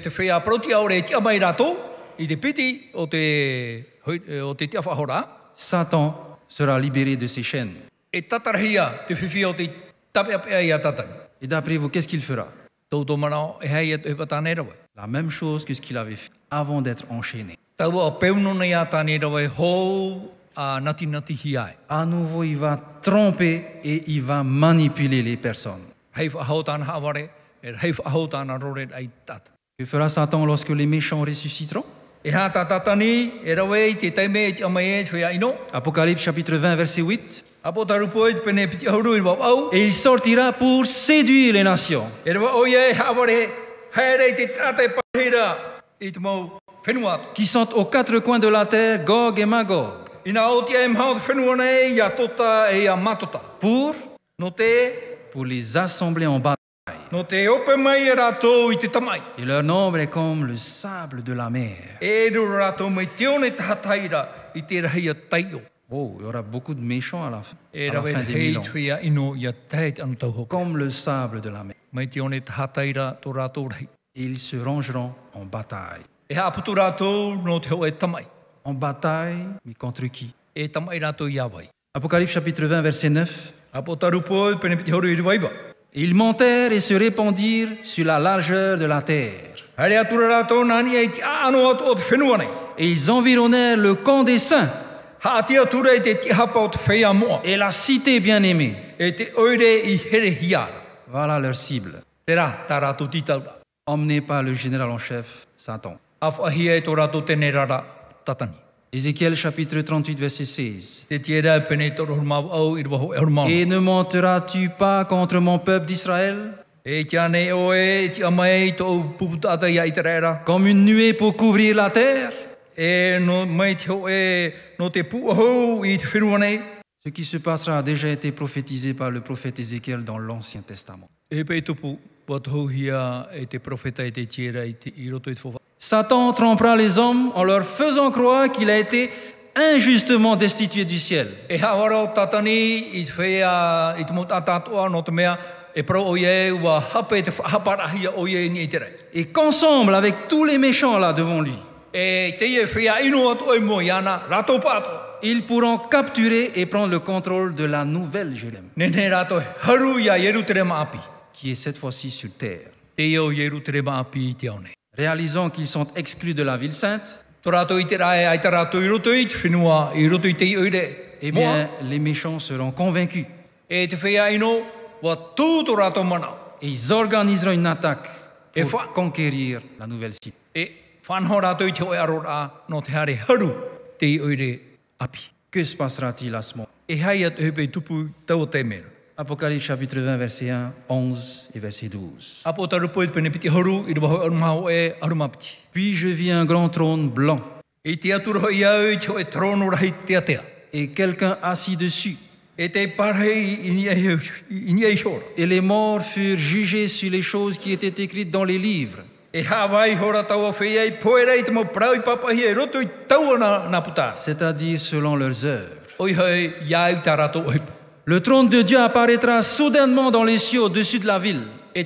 [SPEAKER 1] Satan sera libéré de ses chaînes. Et d'après vous, qu'est-ce qu'il fera?
[SPEAKER 2] E e.
[SPEAKER 1] La même chose que ce qu'il avait fait avant d'être enchaîné. À nouveau, il va tromper et il va manipuler les personnes. Que fera Satan lorsque les méchants ressusciteront? Apocalypse chapitre 20, verset 8.
[SPEAKER 2] Apo taru poe te pene piti auru i wau au.
[SPEAKER 1] Et il sortira pour séduire les nations. Qui sont aux quatre coins de la terre, Gog et Magog,
[SPEAKER 2] tota e
[SPEAKER 1] pour, pour les assembler en bataille. Et leur nombre est comme le sable de la mer. Oh, il y aura beaucoup de méchants à la, fin- à la
[SPEAKER 2] rawe
[SPEAKER 1] fin
[SPEAKER 2] te
[SPEAKER 1] des ans. Comme le sable de la mer. Ils se rangeront en bataille.
[SPEAKER 2] E.
[SPEAKER 1] En bataille, mais contre qui?
[SPEAKER 2] E.
[SPEAKER 1] Apocalypse chapitre 20, verset 9. Ils montèrent et se répandirent sur la largeur de la terre. Et ils environnèrent le camp des saints et la cité bien-aimée. Voilà leur cible. Emmenés par le général en chef, Satan. Ézéchiel chapitre 38, verset 16.
[SPEAKER 2] Te tiera pene tō rohu mau au i rwaho e horu mau.
[SPEAKER 1] Et ne monteras-tu pas contre mon peuple d'Israël?
[SPEAKER 2] Tia nei o ti amai tō puputata ia i te rera.
[SPEAKER 1] comme une nuée pour couvrir la terre. Ce qui se passera a déjà été prophétisé par le prophète Ézéchiel dans l'Ancien Testament. Satan trompera les hommes en leur faisant croire qu'il a été injustement destitué du ciel.
[SPEAKER 2] E e.
[SPEAKER 1] Et qu'ensemble, avec tous les méchants là devant lui,
[SPEAKER 2] E
[SPEAKER 1] ils pourront capturer et prendre le contrôle de la nouvelle Jérusalem,
[SPEAKER 2] api.
[SPEAKER 1] qui est cette fois-ci sur terre. Réalisant qu'ils sont exclus de la ville sainte, eh bien, les méchants seront convaincus.
[SPEAKER 2] E
[SPEAKER 1] et ils organiseront une attaque pour conquérir la nouvelle cité.
[SPEAKER 2] E.
[SPEAKER 1] Que se passera-t-il à ce moment? Apocalypse chapitre 20, verset 1, 11 et verset 12.
[SPEAKER 2] Apo taru poe te pene piti haru, i rwa aru maho e aru mapiti.
[SPEAKER 1] Puis je vis un grand trône blanc et quelqu'un assis dessus. Et les morts furent jugés sur les choses qui étaient écrites dans les livres. C'est-à-dire selon leurs œuvres. Le trône de Dieu apparaîtra soudainement dans les cieux au-dessus de la ville, et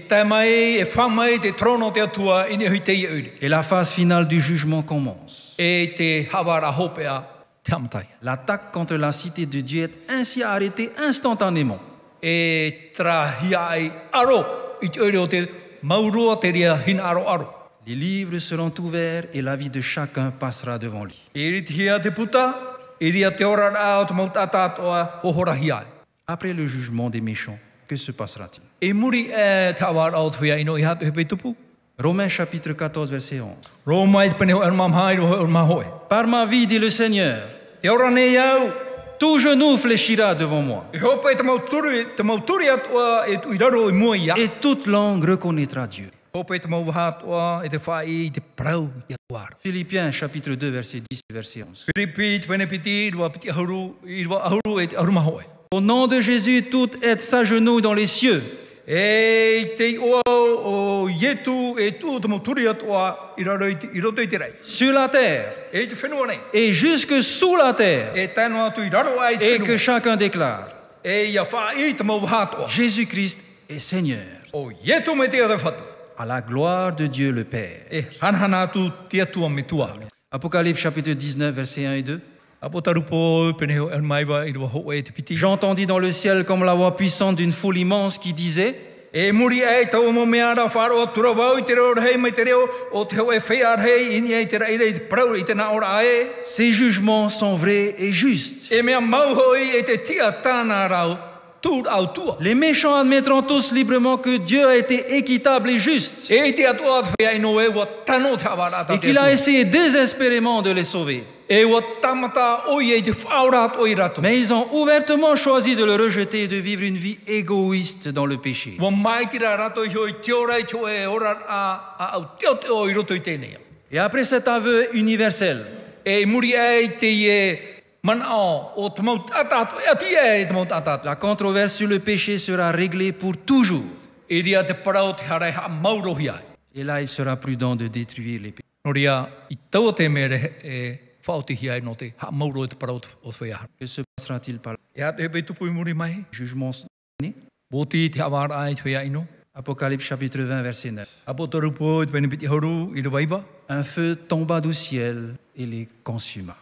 [SPEAKER 1] la phase finale du jugement commence. L'attaque contre la cité de Dieu est ainsi arrêtée instantanément. Les livres seront ouverts et la vie de chacun passera devant lui.
[SPEAKER 2] E e.
[SPEAKER 1] Après le jugement des méchants, que se passera-t-il?
[SPEAKER 2] E e tupu?
[SPEAKER 1] Romains chapitre 14, verset 11.
[SPEAKER 2] Roma i te pene ho erma mahai ro erma hoe.
[SPEAKER 1] Par ma vie, dit le Seigneur,
[SPEAKER 2] iau,
[SPEAKER 1] tout genou fléchira devant moi,
[SPEAKER 2] e e
[SPEAKER 1] et toute langue reconnaîtra Dieu.
[SPEAKER 2] E.
[SPEAKER 1] Philippiens chapitre 2, verset 10 et verset 11. Au nom de Jésus, tout aide s'agenouille dans les cieux,
[SPEAKER 2] E
[SPEAKER 1] sur la terre. Et jusque sous la terre,
[SPEAKER 2] E
[SPEAKER 1] et que chacun déclare. Jésus-Christ est Seigneur, à la gloire de Dieu le Père.
[SPEAKER 2] E.
[SPEAKER 1] Apocalypse chapitre 19, versets 1 et 2. J'entendis dans le ciel comme la voix puissante d'une foule immense qui disait,
[SPEAKER 2] E e.
[SPEAKER 1] Ces jugements sont vrais et justes.
[SPEAKER 2] E.
[SPEAKER 1] Les méchants admettront tous librement que Dieu a été équitable et juste et qu'il a essayé désespérément de les sauver. Mais ils ont ouvertement choisi de le rejeter et de vivre une vie égoïste dans le péché. Et après cet aveu universel,
[SPEAKER 2] E e e
[SPEAKER 1] la controverse sur le péché sera réglée pour toujours. Et là, il sera prudent de détruire les péchés.
[SPEAKER 2] Ai no te ha mauro e te parau o te.
[SPEAKER 1] Que se passera-t-il par
[SPEAKER 2] E atu pei tupu i muri mai.
[SPEAKER 1] le jugement
[SPEAKER 2] te ai te ino.
[SPEAKER 1] Apocalypse chapitre 20, verset 9.
[SPEAKER 2] Apo taru po i te pene piti hauru i te waiva.
[SPEAKER 1] Un feu tomba du ciel et les consuma.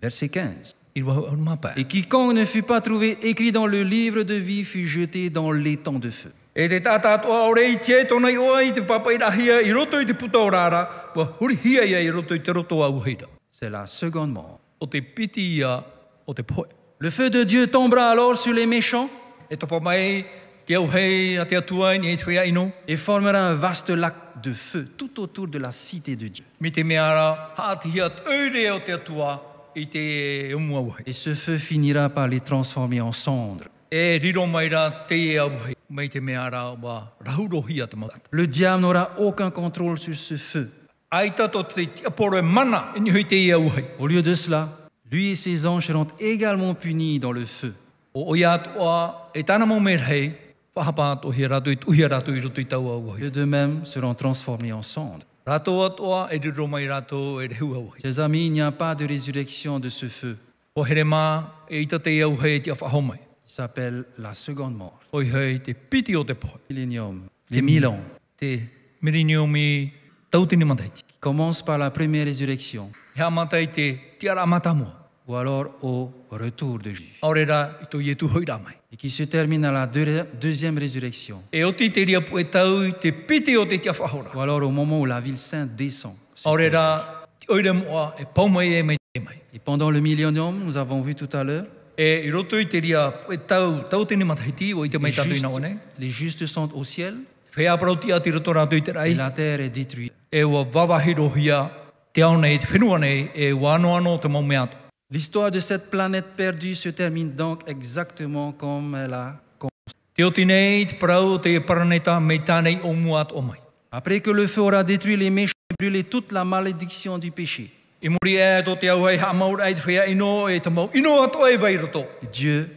[SPEAKER 1] Verset 15.
[SPEAKER 2] I rwa au mapa.
[SPEAKER 1] Et quiconque ne fut pas trouvé écrit dans le livre de vie fut jeté dans l'étang de feu.
[SPEAKER 2] E te tata atua o rei te tona i oa i te papa i rahia i roto i te puta o rara. Wa huri hia ia i roto i te roto au heira.
[SPEAKER 1] C'est la seconde mort.
[SPEAKER 2] O te piti ia o te poe.
[SPEAKER 1] Le feu de Dieu tombera alors sur les méchants
[SPEAKER 2] E topa mai te au hei a te atua ni e te whea ino.
[SPEAKER 1] et formera un vaste lac de feu tout autour de la cité de Dieu.
[SPEAKER 2] Mi te meara hātihia ture o te atua i te umua uhe.
[SPEAKER 1] Et ce feu finira par les transformer en cendres.
[SPEAKER 2] E te e au te te.
[SPEAKER 1] Le diable n'aura aucun contrôle sur ce feu.
[SPEAKER 2] Ai tato te apore mana te uhai.
[SPEAKER 1] Au lieu de cela, lui et ses anges seront également punis dans le feu.
[SPEAKER 2] O o ia toa e tana mo me rei, whahapa to hi rato i tuhi rato i roto i tau au
[SPEAKER 1] seront transformés en cendres.
[SPEAKER 2] Rato atoa e riro mai rato e au uhai.
[SPEAKER 1] Chers amis, il n'y a pas de résurrection de ce feu. S'appelle la seconde mort.
[SPEAKER 2] Oi hei te piti o te pohe.
[SPEAKER 1] Millénium, les mille ans,
[SPEAKER 2] Te miriniomi tautini
[SPEAKER 1] qui commence par la première résurrection
[SPEAKER 2] Hea matai te tiara amata mua.
[SPEAKER 1] ou alors au retour de Jésus.
[SPEAKER 2] Aorera i tō ietu hoi rā mai.
[SPEAKER 1] Et qui se termine à la deux- deuxième résurrection
[SPEAKER 2] E oti te ria pu e tau te piti o te tia whahora.
[SPEAKER 1] ou alors au moment où la ville sainte descend.
[SPEAKER 2] te oire mua e paumai e mai.
[SPEAKER 1] Et pendant le millénium, nous avons vu tout à l'heure, Les justes, les sont au ciel. Et la terre est détruite. L'histoire de cette planète perdue se termine donc exactement comme elle a commencé. Après que le feu aura détruit les méchants et brûlé toute la malédiction du péché, Dieu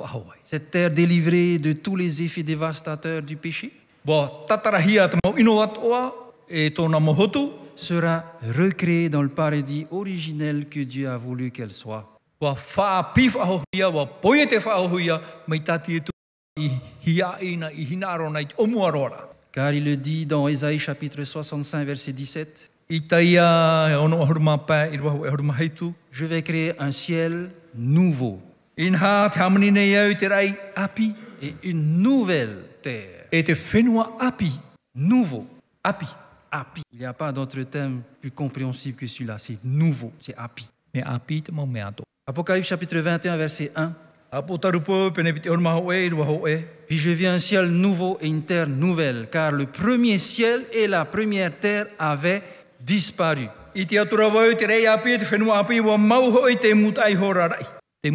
[SPEAKER 2] whahawai.
[SPEAKER 1] Cette terre délivrée de tous les effets dévastateurs du péché
[SPEAKER 2] e
[SPEAKER 1] sera recréée dans le paradis originel que Dieu a voulu qu'elle soit. Car il le dit dans Ésaïe chapitre 65 verset 17,
[SPEAKER 2] I taia e ono ahuruma pā, i ruahu e ahuruma heitu.
[SPEAKER 1] Je vais créer un ciel nouveau et une nouvelle terre. Nouveau.
[SPEAKER 2] api.
[SPEAKER 1] Api. Il n'y a pas d'autre terme plus compréhensible que celui-là. C'est nouveau. C'est api. Apocalypse chapitre 21 verset 1.
[SPEAKER 2] E, e.
[SPEAKER 1] Puis je vis un ciel nouveau et une terre nouvelle, car le premier ciel et la première terre avaient disparu. 2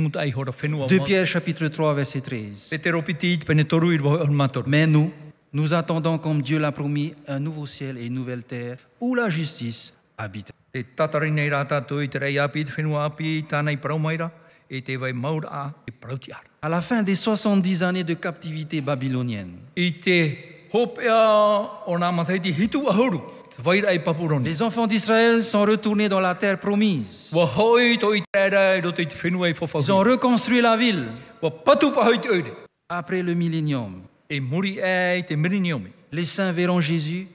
[SPEAKER 2] mau.
[SPEAKER 1] Pierre chapitre 3 verset 13.
[SPEAKER 2] Te te ropiti, te pene toru i rua orma toru.
[SPEAKER 1] Mais nous, nous attendons comme Dieu l'a promis un nouveau ciel et une nouvelle terre où la justice habite. À la fin des 70 années de captivité babylonienne,
[SPEAKER 2] papuroni.
[SPEAKER 1] les enfants d'Israël sont retournés dans la terre promise. Ils ont reconstruit la ville après le millénium.
[SPEAKER 2] E e te miriniomi.
[SPEAKER 1] Les saints verront Jésus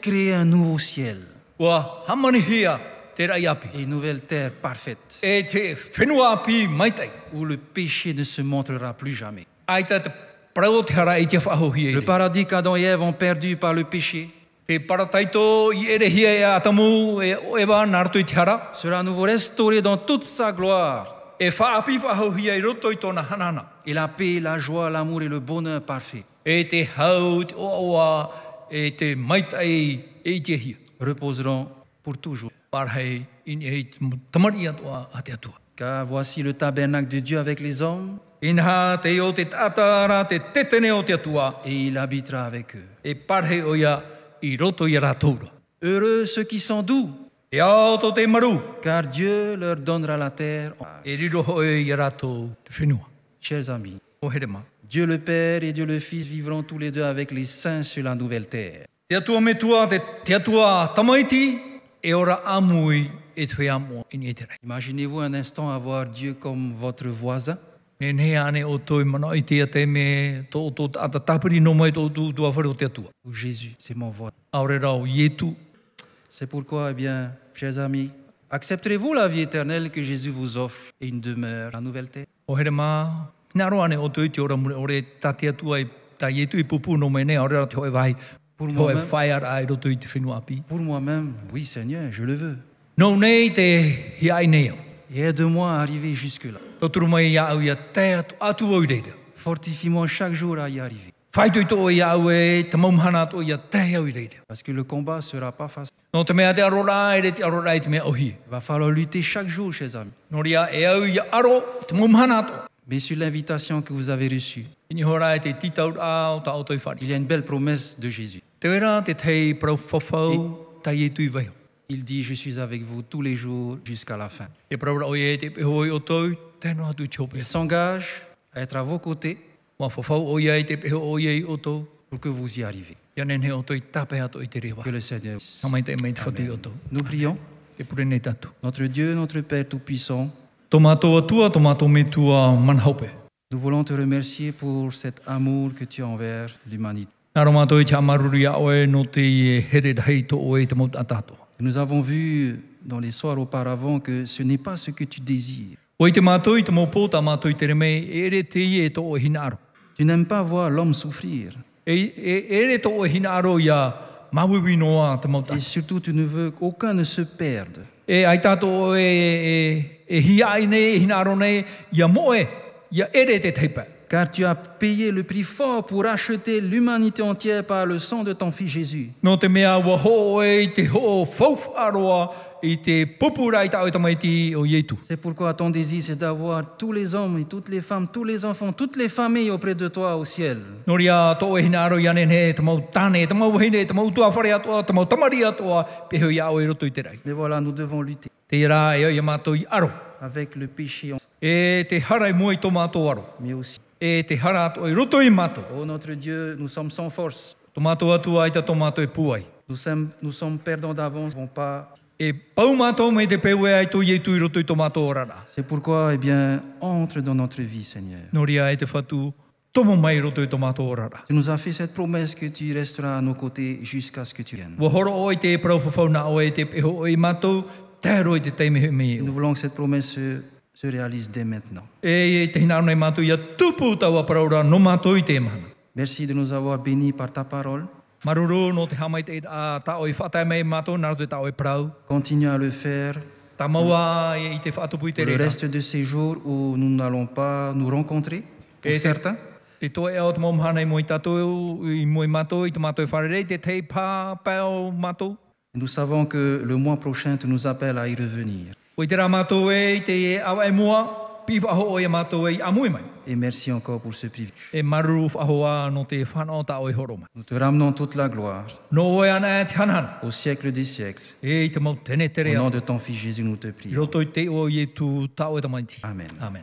[SPEAKER 1] créer un nouveau ciel et une nouvelle terre parfaite
[SPEAKER 2] E
[SPEAKER 1] où le péché ne se montrera plus jamais.
[SPEAKER 2] Whahohia
[SPEAKER 1] Le paradis qu'Adam et Ève ont perdu par le péché
[SPEAKER 2] e e
[SPEAKER 1] sera à nouveau restauré dans toute sa gloire.
[SPEAKER 2] E.
[SPEAKER 1] Et la paix, la joie, l'amour et le bonheur parfait
[SPEAKER 2] E e e
[SPEAKER 1] reposeront pour toujours. Car voici le tabernacle de Dieu avec les hommes et il habitera avec eux.
[SPEAKER 2] e.
[SPEAKER 1] Heureux ceux qui sont doux,
[SPEAKER 2] E
[SPEAKER 1] car Dieu leur donnera la terre.
[SPEAKER 2] e.
[SPEAKER 1] Chers amis. Dieu le Père et Dieu le Fils vivront tous les deux avec les saints sur la nouvelle terre. Imaginez-vous un instant avoir Dieu comme votre voisin.
[SPEAKER 2] Ne ne ane o toi mana i te te me tō tō ata tapiri no mai tō tū tū awhare o te atua.
[SPEAKER 1] Ou Jésus, c'est mon voisin. C'est pourquoi, eh bien, chers amis, accepterez-vous la vie éternelle que Jésus vous offre et une demeure, la nouvelle terre Pour moi-même, pour oui Seigneur, je le veux.
[SPEAKER 2] Au.
[SPEAKER 1] Et aide-moi à arriver jusque-là.
[SPEAKER 2] Reira.
[SPEAKER 1] Fortifie-moi chaque jour à y arriver.
[SPEAKER 2] Reira.
[SPEAKER 1] Parce que le combat ne sera pas facile. Il va falloir lutter chaque jour, chers amis.
[SPEAKER 2] E
[SPEAKER 1] mais sur l'invitation que vous avez reçue. Il y a une belle promesse de Jésus. Il dit, je suis avec vous tous les jours jusqu'à la fin. Il s'engage à être à vos côtés. Pour que vous y arriviez. Que le Seigneur. Nous prions. Notre Dieu, notre Père Tout-Puissant, Nous voulons te remercier pour cet amour que tu as envers l'humanité.
[SPEAKER 2] E.
[SPEAKER 1] Nous avons vu dans les soirs auparavant que ce n'est pas ce que tu désires.
[SPEAKER 2] E e.
[SPEAKER 1] Tu n'aimes pas voir l'homme souffrir.
[SPEAKER 2] E, e, e
[SPEAKER 1] Et surtout, tu ne veux qu'aucun ne se perde. Car tu as payé le prix fort pour acheter l'humanité entière par le sang de ton Fils Jésus.
[SPEAKER 2] E.
[SPEAKER 1] C'est pourquoi ton désir, c'est d'avoir tous les hommes et toutes les femmes, tous les enfants, toutes les familles auprès de toi au ciel. Mais voilà, nous devons lutter
[SPEAKER 2] E
[SPEAKER 1] avec le péché,
[SPEAKER 2] E te hara i mua i tō mātou aro.
[SPEAKER 1] mais aussi.
[SPEAKER 2] E te hara atoa i roto i mātou.
[SPEAKER 1] Oh notre Dieu, nous sommes sans force.
[SPEAKER 2] Tō mātou atua i ta tō mātou e.
[SPEAKER 1] Nous sommes, nous sommes perdants d'avance. Ne pas.
[SPEAKER 2] E.
[SPEAKER 1] C'est pourquoi, eh bien, entre dans notre vie, Seigneur.
[SPEAKER 2] E.
[SPEAKER 1] Tu nous as fait cette promesse que tu resteras à nos côtés jusqu'à ce que tu viennes.
[SPEAKER 2] Wa horo o i te prau whawhau na o e te peho o i mātou, tēro i te teime me
[SPEAKER 1] Et
[SPEAKER 2] iu.
[SPEAKER 1] nous voulons que cette promesse se, se réalise dès maintenant.
[SPEAKER 2] E.
[SPEAKER 1] Merci de nous avoir bénis par ta parole. Continue à le faire pour le reste de ces jours où nous n'allons pas nous rencontrer, pour certains. Nous savons que le mois prochain, tu nous appelles à y revenir.
[SPEAKER 2] E.
[SPEAKER 1] Et merci encore pour ce privilège.
[SPEAKER 2] E.
[SPEAKER 1] Nous te ramenons toute la gloire
[SPEAKER 2] e
[SPEAKER 1] au siècle des siècles. Au nom de ton Fils Jésus, nous te prions. Amen.
[SPEAKER 2] Amen.